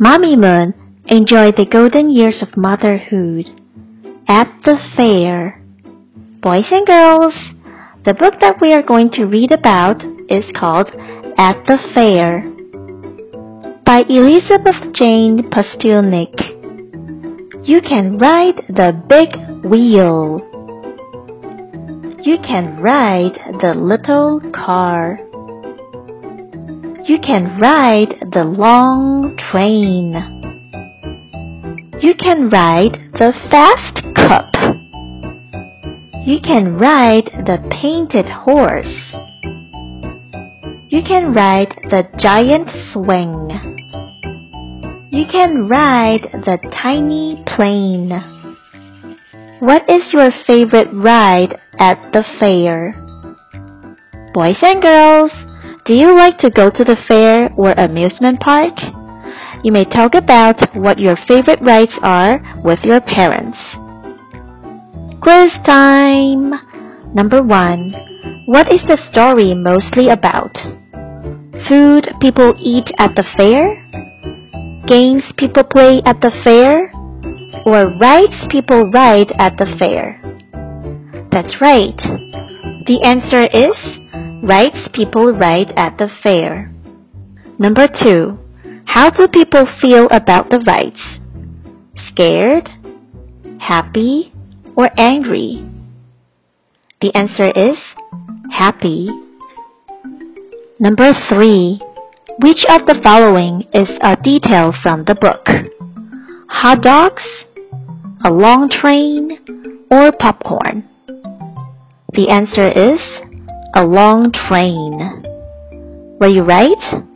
Mamimoon enjoyed the golden years of motherhood at the fair. Boys and girls, the book that we are going to read about is called At the Fair by Elizabeth Jane Pustilnik. You can ride the big wheel. You can ride the little car. You can ride the long train. You can ride the fast cup. You can ride the painted horse. You can ride the giant swing. You can ride the tiny plane. What is your favorite ride at the fair? Boys and girls, do you like to go to the fair or amusement park? You may talk about what your favorite rides are with your parents. Quiz time! Number one. What is the story mostly about? Food people eat at the fair? Games people play at the fair? Or rides people ride at the fair? That's right. The answer is rides people ride at the fair. Number two, how do people feel about the rights? Scared, happy, or angry? The answer is happy. Number three, which of the following is a detail from the book? Hot dogs, a long train, or popcorn? The answer is a long train. Were you right?